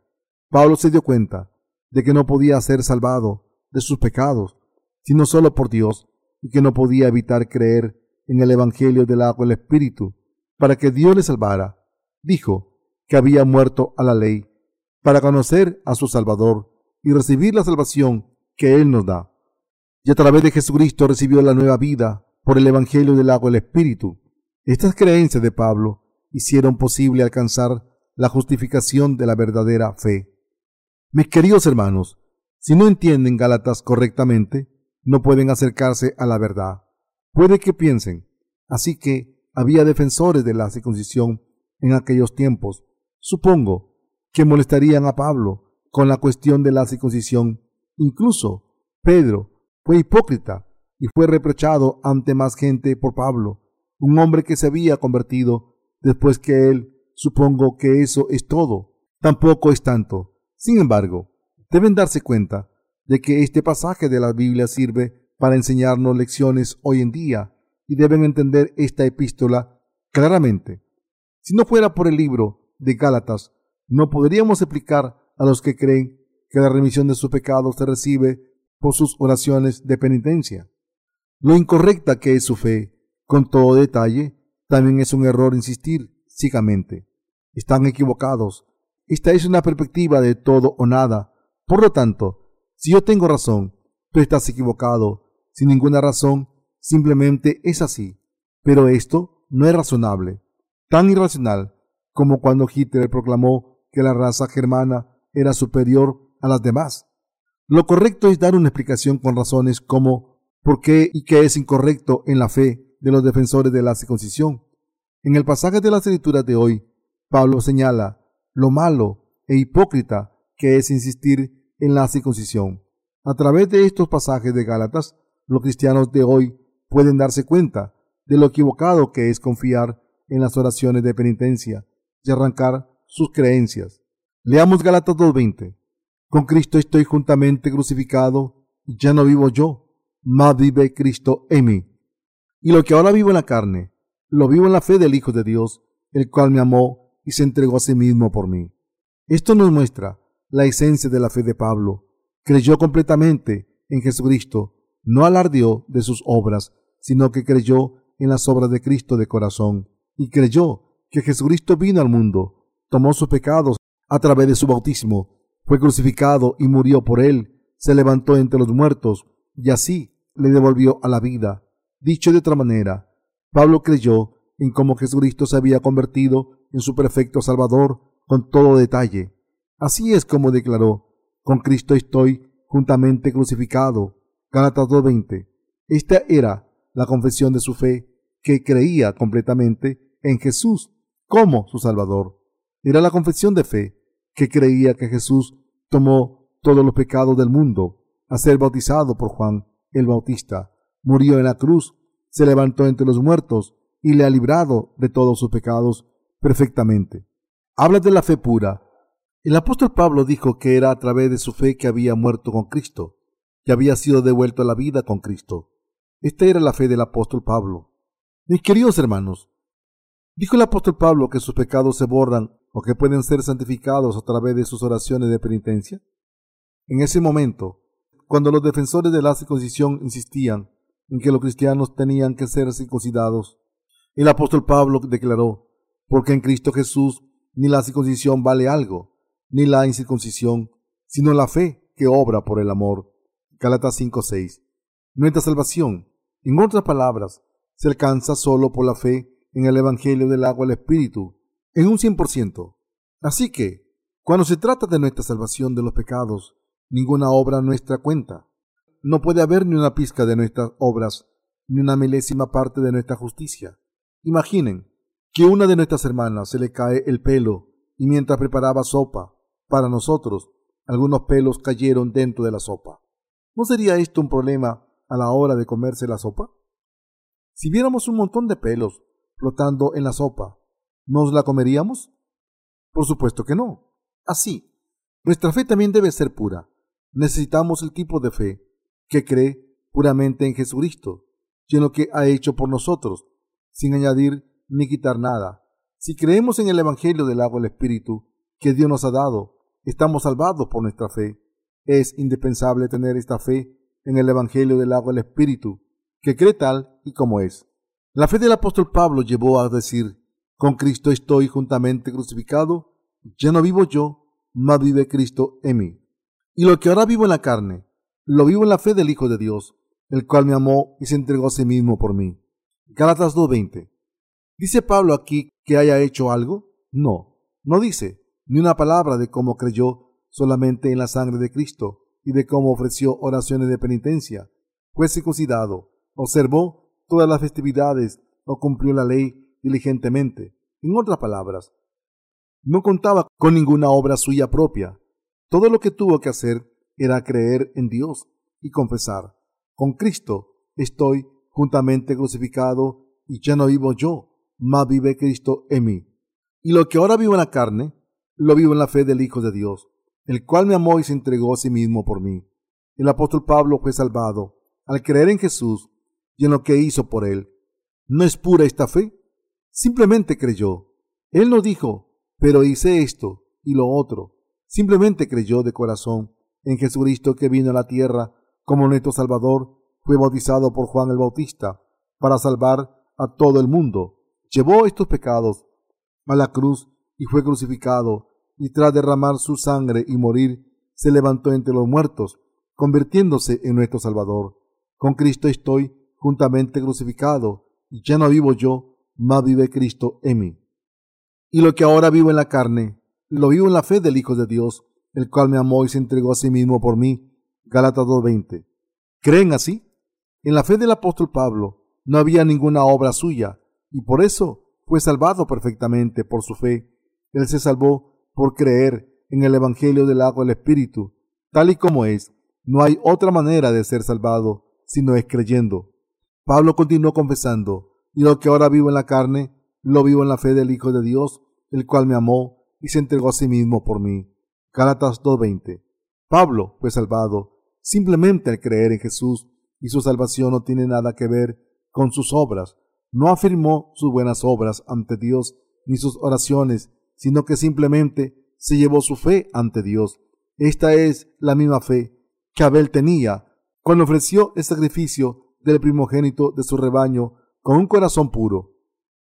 Pablo se dio cuenta de que no podía ser salvado de sus pecados, sino solo por Dios, y que no podía evitar creer en el Evangelio del agua y el Espíritu, para que Dios le salvara. Dijo que había muerto a la ley, para conocer a su Salvador y recibir la salvación que Él nos da. Y a través de Jesucristo recibió la nueva vida por el Evangelio del agua y el Espíritu. Estas creencias de Pablo hicieron posible alcanzar la justificación de la verdadera fe. Mis queridos hermanos, si no entienden Gálatas correctamente, no pueden acercarse a la verdad. Puede que piensen, así que había defensores de la circuncisión en aquellos tiempos, Supongo que molestarían a Pablo con la cuestión de la circuncisión. Incluso Pedro fue hipócrita y fue reprochado ante más gente por Pablo, un hombre que se había convertido después que él. Supongo que eso es todo. Tampoco es tanto. Sin embargo, deben darse cuenta de que este pasaje de la Biblia sirve para enseñarnos lecciones hoy en día y deben entender esta epístola claramente. Si no fuera por el libro de Gálatas, no podríamos explicar a los que creen que la remisión de sus pecados se recibe por sus oraciones de penitencia. Lo incorrecta que es su fe, con todo detalle, también es un error insistir ciegamente. Están equivocados. Esta es una perspectiva de todo o nada. Por lo tanto, si yo tengo razón, tú estás equivocado. Sin ninguna razón, simplemente es así. Pero esto no es razonable. Tan irracional como cuando Hitler proclamó que la raza germana era superior a las demás. Lo correcto es dar una explicación con razones como por qué y qué es incorrecto en la fe de los defensores de la circuncisión. En el pasaje de las escrituras de hoy, Pablo señala lo malo e hipócrita que es insistir en la circuncisión. A través de estos pasajes de Gálatas, los cristianos de hoy pueden darse cuenta de lo equivocado que es confiar en las oraciones de penitencia y arrancar sus creencias. Leamos Gálatas 2.20. Con Cristo estoy juntamente crucificado, ya no vivo yo, mas vive Cristo en mí. Y lo que ahora vivo en la carne, lo vivo en la fe del Hijo de Dios, el cual me amó y se entregó a sí mismo por mí. Esto nos muestra la esencia de la fe de Pablo. Creyó completamente en Jesucristo, no alardeó de sus obras, sino que creyó en las obras de Cristo de corazón, y creyó que Jesucristo vino al mundo, tomó sus pecados a través de su bautismo, fue crucificado y murió por él, se levantó entre los muertos y así le devolvió a la vida. Dicho de otra manera, Pablo creyó en cómo Jesucristo se había convertido en su perfecto Salvador con todo detalle. Así es como declaró, con Cristo estoy juntamente crucificado. Gálatas 2.20. Esta era la confesión de su fe, que creía completamente en Jesús como su Salvador. Era la confesión de fe que creía que Jesús tomó todos los pecados del mundo, a ser bautizado por Juan el Bautista, murió en la cruz, se levantó entre los muertos y le ha librado de todos sus pecados perfectamente. Habla de la fe pura. El apóstol Pablo dijo que era a través de su fe que había muerto con Cristo, que había sido devuelto a la vida con Cristo. Esta era la fe del apóstol Pablo. Mis queridos hermanos, dijo el apóstol Pablo que sus pecados se borran o que pueden ser santificados a través de sus oraciones de penitencia? En ese momento, cuando los defensores de la circuncisión insistían en que los cristianos tenían que ser circuncidados, el apóstol Pablo declaró, porque en Cristo Jesús ni la circuncisión vale algo, ni la incircuncisión, sino la fe que obra por el amor. Galatas 5:6. Nuestra salvación, en otras palabras, se alcanza solo por la fe en el Evangelio del agua el Espíritu, en un 100%. Así que, cuando se trata de nuestra salvación de los pecados, ninguna obra nuestra cuenta. No puede haber ni una pizca de nuestras obras, ni una milésima parte de nuestra justicia. Imaginen que una de nuestras hermanas se le cae el pelo y mientras preparaba sopa para nosotros, algunos pelos cayeron dentro de la sopa. ¿No sería esto un problema a la hora de comerse la sopa? Si viéramos un montón de pelos flotando en la sopa, ¿Nos la comeríamos? Por supuesto que no. Así, nuestra fe también debe ser pura. Necesitamos el tipo de fe que cree puramente en Jesucristo y en lo que ha hecho por nosotros, sin añadir ni quitar nada. Si creemos en el Evangelio del agua del Espíritu que Dios nos ha dado, estamos salvados por nuestra fe. Es indispensable tener esta fe en el Evangelio del agua del Espíritu, que cree tal y como es. La fe del apóstol Pablo llevó a decir, con Cristo estoy juntamente crucificado, ya no vivo yo, mas vive Cristo en mí. Y lo que ahora vivo en la carne, lo vivo en la fe del Hijo de Dios, el cual me amó y se entregó a sí mismo por mí. Gálatas 2.20. ¿Dice Pablo aquí que haya hecho algo? No, no dice ni una palabra de cómo creyó solamente en la sangre de Cristo y de cómo ofreció oraciones de penitencia. Fue circuncidado, observó todas las festividades o cumplió la ley diligentemente. En otras palabras, No contaba con ninguna obra suya propia. Todo lo que tuvo que hacer era creer en Dios y confesar, con Cristo estoy juntamente crucificado y ya no vivo yo, mas vive Cristo en mí. Y lo que ahora vivo en la carne, lo vivo en la fe del Hijo de Dios, el cual me amó y se entregó a sí mismo por mí. El apóstol Pablo fue salvado al creer en Jesús y en lo que hizo por él. ¿No es pura esta fe? Simplemente creyó. Él no dijo, pero hice esto y lo otro. Simplemente creyó de corazón en Jesucristo que vino a la tierra como nuestro Salvador, fue bautizado por Juan el Bautista para salvar a todo el mundo. Llevó estos pecados a la cruz y fue crucificado, y tras derramar su sangre y morir, se levantó entre los muertos, convirtiéndose en nuestro Salvador. Con Cristo estoy juntamente crucificado, y ya no vivo yo, mas vive Cristo en mí. Y lo que ahora vivo en la carne, lo vivo en la fe del Hijo de Dios, el cual me amó y se entregó a sí mismo por mí. Gálatas 2.20. ¿Creen así? En la fe del apóstol Pablo no había ninguna obra suya, y por eso fue salvado perfectamente por su fe. Él se salvó por creer en el Evangelio del agua del Espíritu, tal y como es. No hay otra manera de ser salvado sino es creyendo. Pablo continuó confesando, y lo que ahora vivo en la carne, lo vivo en la fe del Hijo de Dios, el cual me amó y se entregó a sí mismo por mí. Gálatas 2.20. Pablo fue salvado simplemente al creer en Jesús y su salvación no tiene nada que ver con sus obras. No afirmó sus buenas obras ante Dios ni sus oraciones, sino que simplemente se llevó su fe ante Dios. Esta es la misma fe que Abel tenía cuando ofreció el sacrificio del primogénito de su rebaño con un corazón puro.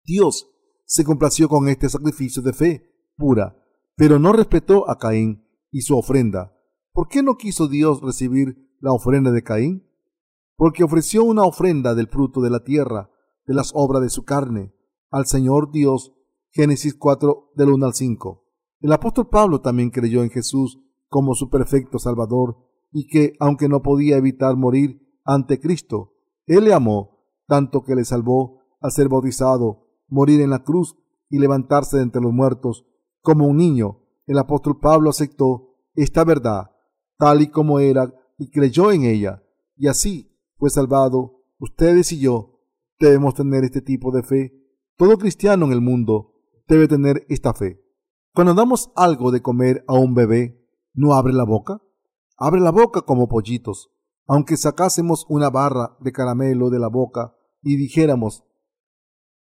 Dios se complació con este sacrificio de fe pura, pero no respetó a Caín y su ofrenda. ¿Por qué no quiso Dios recibir la ofrenda de Caín? Porque ofreció una ofrenda del fruto de la tierra, de las obras de su carne, al Señor Dios. Génesis 4 del 1 al 5. El apóstol Pablo también creyó en Jesús como su perfecto Salvador y que, aunque no podía evitar morir ante Cristo, Él le amó tanto que le salvó al ser bautizado, morir en la cruz y levantarse de entre los muertos. Como un niño, el apóstol Pablo aceptó esta verdad tal y como era y creyó en ella, y así fue salvado. Ustedes y yo debemos tener este tipo de fe. Todo cristiano en el mundo debe tener esta fe. Cuando damos algo de comer a un bebé, ¿no abre la boca? Abre la boca como pollitos. Aunque sacásemos una barra de caramelo de la boca y dijéramos,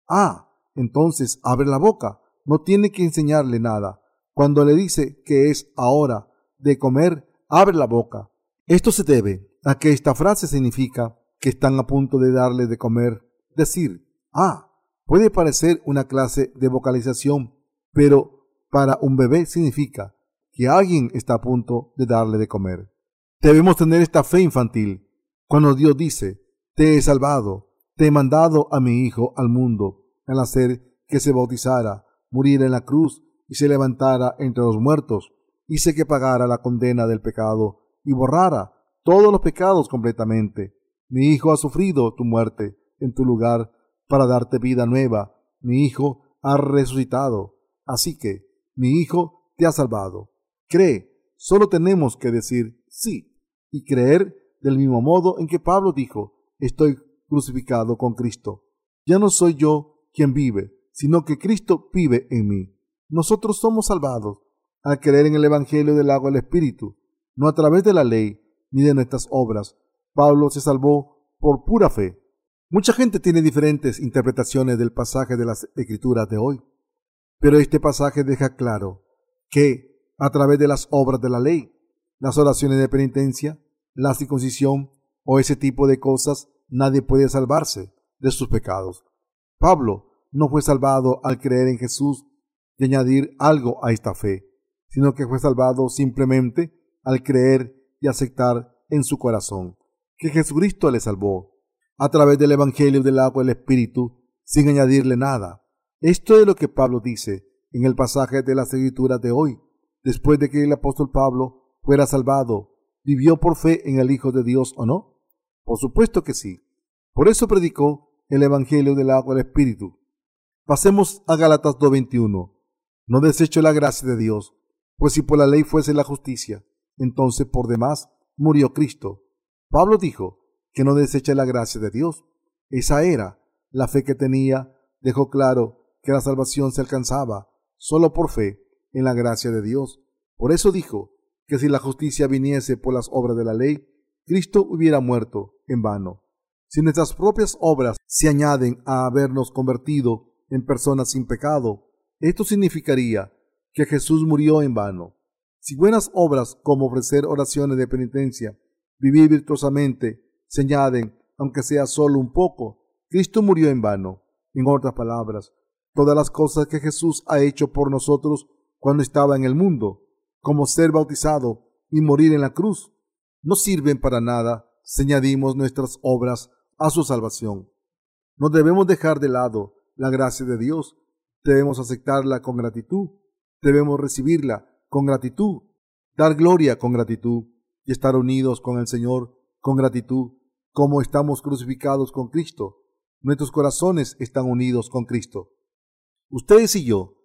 ah, entonces abre la boca, no tiene que enseñarle nada. Cuando le dice que es ahora de comer, abre la boca. Esto se debe a que esta frase significa que están a punto de darle de comer. Decir, ah, puede parecer una clase de vocalización, pero para un bebé significa que alguien está a punto de darle de comer. Debemos tener esta fe infantil. Cuando Dios dice, te he salvado, te he mandado a mi Hijo al mundo, al hacer que se bautizara, muriera en la cruz y se levantara entre los muertos, hice que pagara la condena del pecado y borrara todos los pecados completamente. Mi Hijo ha sufrido tu muerte en tu lugar para darte vida nueva. Mi Hijo ha resucitado. Así que mi Hijo te ha salvado. Cree, solo tenemos que decir sí y creer del mismo modo en que Pablo dijo, estoy crucificado con Cristo. Ya no soy yo quien vive, sino que Cristo vive en mí. Nosotros somos salvados al creer en el Evangelio del agua del Espíritu, no a través de la ley ni de nuestras obras. Pablo se salvó por pura fe. Mucha gente tiene diferentes interpretaciones del pasaje de las Escrituras de hoy, pero este pasaje deja claro que a través de las obras de la ley, las oraciones de penitencia, la circuncisión o ese tipo de cosas, nadie puede salvarse de sus pecados. Pablo no fue salvado al creer en Jesús y añadir algo a esta fe, sino que fue salvado simplemente al creer y aceptar en su corazón que Jesucristo le salvó a través del Evangelio del agua y el Espíritu sin añadirle nada. Esto es lo que Pablo dice en el pasaje de las Escrituras de hoy después de que el apóstol Pablo fuera salvado, ¿vivió por fe en el Hijo de Dios o no? Por supuesto que sí. Por eso predicó el Evangelio del agua del Espíritu. Pasemos a Gálatas 2.21. No desecho la gracia de Dios, pues si por la ley fuese la justicia, entonces por demás murió Cristo. Pablo dijo que no desecha la gracia de Dios. Esa era la fe que tenía, dejó claro que la salvación se alcanzaba solo por fe en la gracia de Dios. Por eso dijo que si la justicia viniese por las obras de la ley, Cristo hubiera muerto en vano. Si nuestras propias obras se añaden a habernos convertido en personas sin pecado, esto significaría que Jesús murió en vano. Si buenas obras como ofrecer oraciones de penitencia, vivir virtuosamente, se añaden, aunque sea solo un poco, Cristo murió en vano. En otras palabras, todas las cosas que Jesús ha hecho por nosotros cuando estaba en el mundo, como ser bautizado y morir en la cruz, no sirven para nada si añadimos nuestras obras a su salvación. No debemos dejar de lado la gracia de Dios, debemos aceptarla con gratitud, debemos recibirla con gratitud, dar gloria con gratitud y estar unidos con el Señor con gratitud, como estamos crucificados con Cristo. Nuestros corazones están unidos con Cristo. Ustedes y yo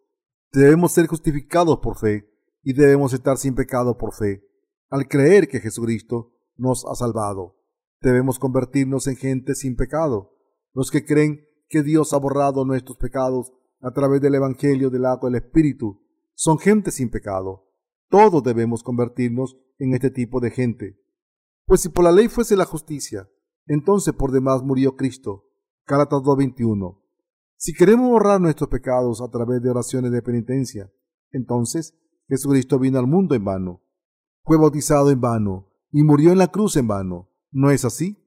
debemos ser justificados por fe y debemos estar sin pecado por fe, al creer que Jesucristo nos ha salvado. Debemos convertirnos en gente sin pecado, los que creen que Dios ha borrado nuestros pecados a través del Evangelio del agua del Espíritu, son gente sin pecado. Todos debemos convertirnos en este tipo de gente. Pues si por la ley fuese la justicia, entonces por demás murió Cristo. Gálatas 2.21. Si queremos borrar nuestros pecados a través de oraciones de penitencia, entonces Jesucristo vino al mundo en vano, fue bautizado en vano y murió en la cruz en vano. ¿No es así?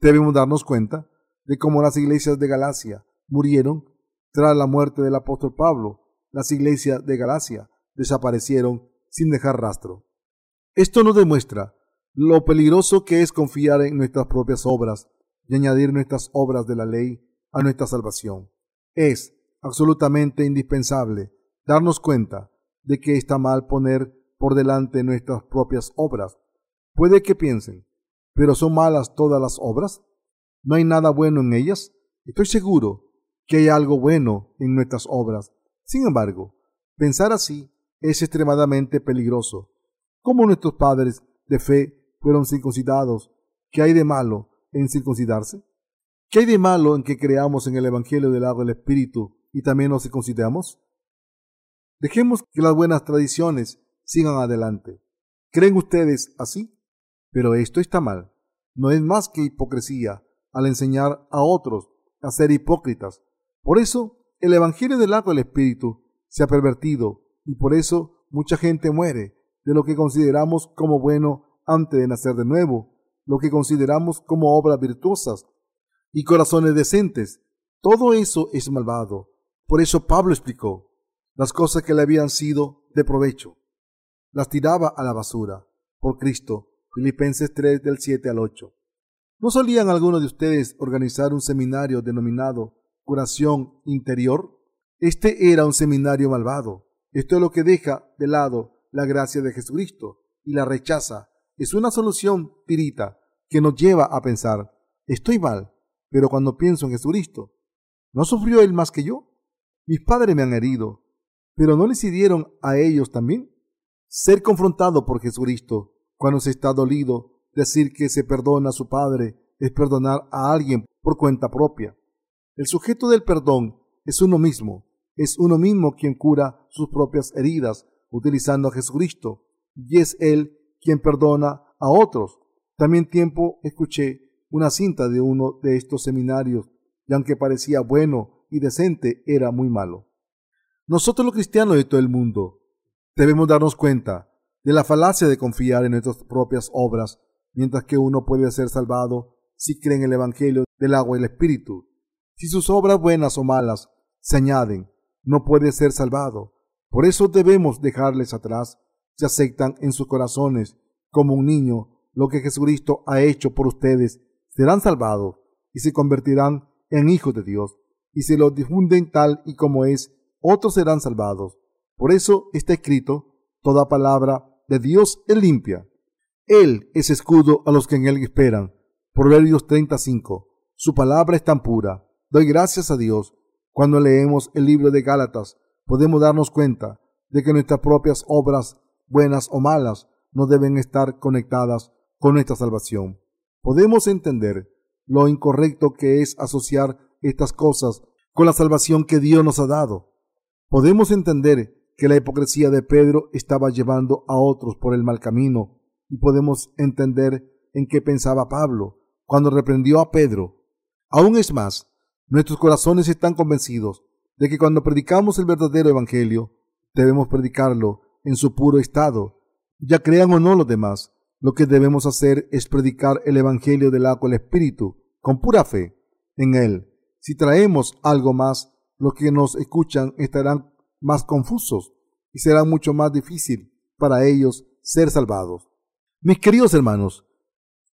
Debemos darnos cuenta de cómo las iglesias de Galacia murieron tras la muerte del apóstol Pablo. Las iglesias de Galacia desaparecieron sin dejar rastro. Esto nos demuestra lo peligroso que es confiar en nuestras propias obras y añadir nuestras obras de la ley a nuestra salvación. Es absolutamente indispensable darnos cuenta de que está mal poner por delante nuestras propias obras. Puede que piensen, pero ¿son malas todas las obras? ¿No hay nada bueno en ellas? Estoy seguro que hay algo bueno en nuestras obras. Sin embargo, pensar así es extremadamente peligroso. Como nuestros padres de fe fueron circuncidados, ¿qué hay de malo en circuncidarse? ¿Qué hay de malo en que creamos en el Evangelio del agua del Espíritu y también nos circuncidamos? Dejemos que las buenas tradiciones sigan adelante. ¿Creen ustedes así? Pero esto está mal. No es más que hipocresía al enseñar a otros a ser hipócritas. Por eso el Evangelio del agua del Espíritu se ha pervertido y por eso mucha gente muere de lo que consideramos como bueno antes de nacer de nuevo, lo que consideramos como obras virtuosas y corazones decentes. Todo eso es malvado. Por eso Pablo explicó las cosas que le habían sido de provecho. Las tiraba a la basura por Cristo. Filipenses 3 del 7 al 8. ¿No solían algunos de ustedes organizar un seminario denominado curación interior? Este era un seminario malvado. Esto es lo que deja de lado la gracia de Jesucristo y la rechaza. Es una solución tirita que nos lleva a pensar, estoy mal, pero cuando pienso en Jesucristo, ¿no sufrió Él más que yo? Mis padres me han herido, pero ¿no les hirieron a ellos también? Ser confrontado por Jesucristo cuando se está dolido, decir que se perdona a su Padre es perdonar a alguien por cuenta propia. El sujeto del perdón es uno mismo, es uno mismo quien cura sus propias heridas utilizando a Jesucristo, y es Él quien perdona a otros. También tiempo escuché una cinta de uno de estos seminarios, y aunque parecía bueno y decente, era muy malo. Nosotros los cristianos de todo el mundo debemos darnos cuenta de la falacia de confiar en nuestras propias obras, mientras que uno puede ser salvado si cree en el Evangelio del agua y el Espíritu. Si sus obras buenas o malas se añaden, no puede ser salvado. Por eso debemos dejarles atrás si aceptan en sus corazones como un niño lo que Jesucristo ha hecho por ustedes serán salvados y se convertirán en hijos de Dios, y si lo difunden tal y como es, otros serán salvados. Por eso está escrito, toda palabra de Dios es limpia. Él es escudo a los que en él esperan. Proverbios 35. Su palabra es tan pura. Doy gracias a Dios cuando leemos el libro de Gálatas, podemos darnos cuenta de que nuestras propias obras, buenas o malas, no deben estar conectadas con nuestra salvación. Podemos entender lo incorrecto que es asociar estas cosas con la salvación que Dios nos ha dado. Podemos entender que la hipocresía de Pedro estaba llevando a otros por el mal camino y podemos entender en qué pensaba Pablo cuando reprendió a Pedro. Aún es más, nuestros corazones están convencidos de que cuando predicamos el verdadero Evangelio, debemos predicarlo en su puro estado. Ya crean o no los demás, lo que debemos hacer es predicar el Evangelio del agua del Espíritu, con pura fe en él. Si traemos algo más, los que nos escuchan estarán más confusos y será mucho más difícil para ellos ser salvados. Mis queridos hermanos,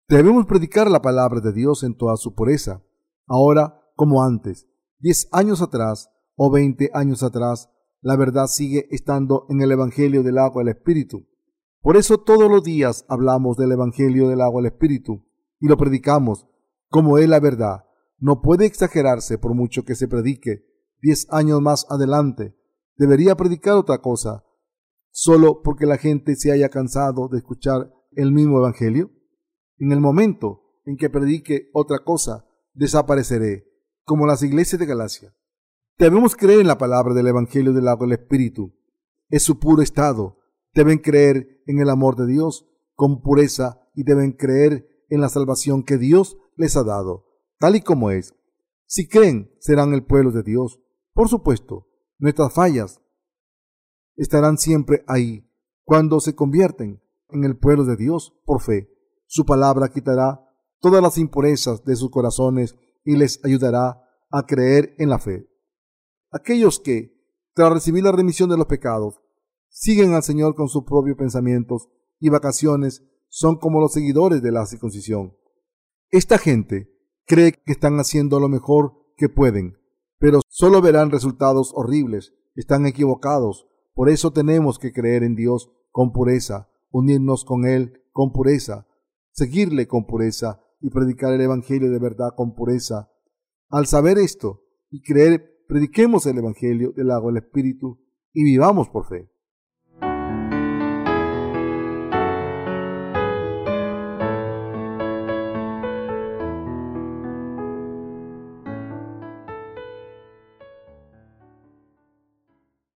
debemos predicar la palabra de Dios en toda su pureza, ahora como antes. Diez años atrás o veinte años atrás, la verdad sigue estando en el Evangelio del agua del Espíritu. Por eso todos los días hablamos del Evangelio del agua del Espíritu y lo predicamos como es la verdad. No puede exagerarse por mucho que se predique. Diez años más adelante, debería predicar otra cosa, solo porque la gente se haya cansado de escuchar el mismo Evangelio. En el momento en que predique otra cosa, desapareceré, como las iglesias de Galacia. Debemos creer en la palabra del Evangelio del agua del Espíritu. Es su puro estado. Deben creer en el amor de Dios con pureza y deben creer en la salvación que Dios les ha dado, tal y como es. Si creen, serán el pueblo de Dios. Por supuesto, nuestras fallas estarán siempre ahí cuando se convierten en el pueblo de Dios por fe. Su palabra quitará todas las impurezas de sus corazones y les ayudará a creer en la fe. Aquellos que, tras recibir la remisión de los pecados, siguen al Señor con sus propios pensamientos y vacaciones, son como los seguidores de la circuncisión. Esta gente cree que están haciendo lo mejor que pueden, pero solo verán resultados horribles. Están equivocados. Por eso tenemos que creer en Dios con pureza, unirnos con Él con pureza, seguirle con pureza y predicar el Evangelio de verdad con pureza. Al saber esto y creer Prediquemos el Evangelio del agua del Espíritu y vivamos por fe.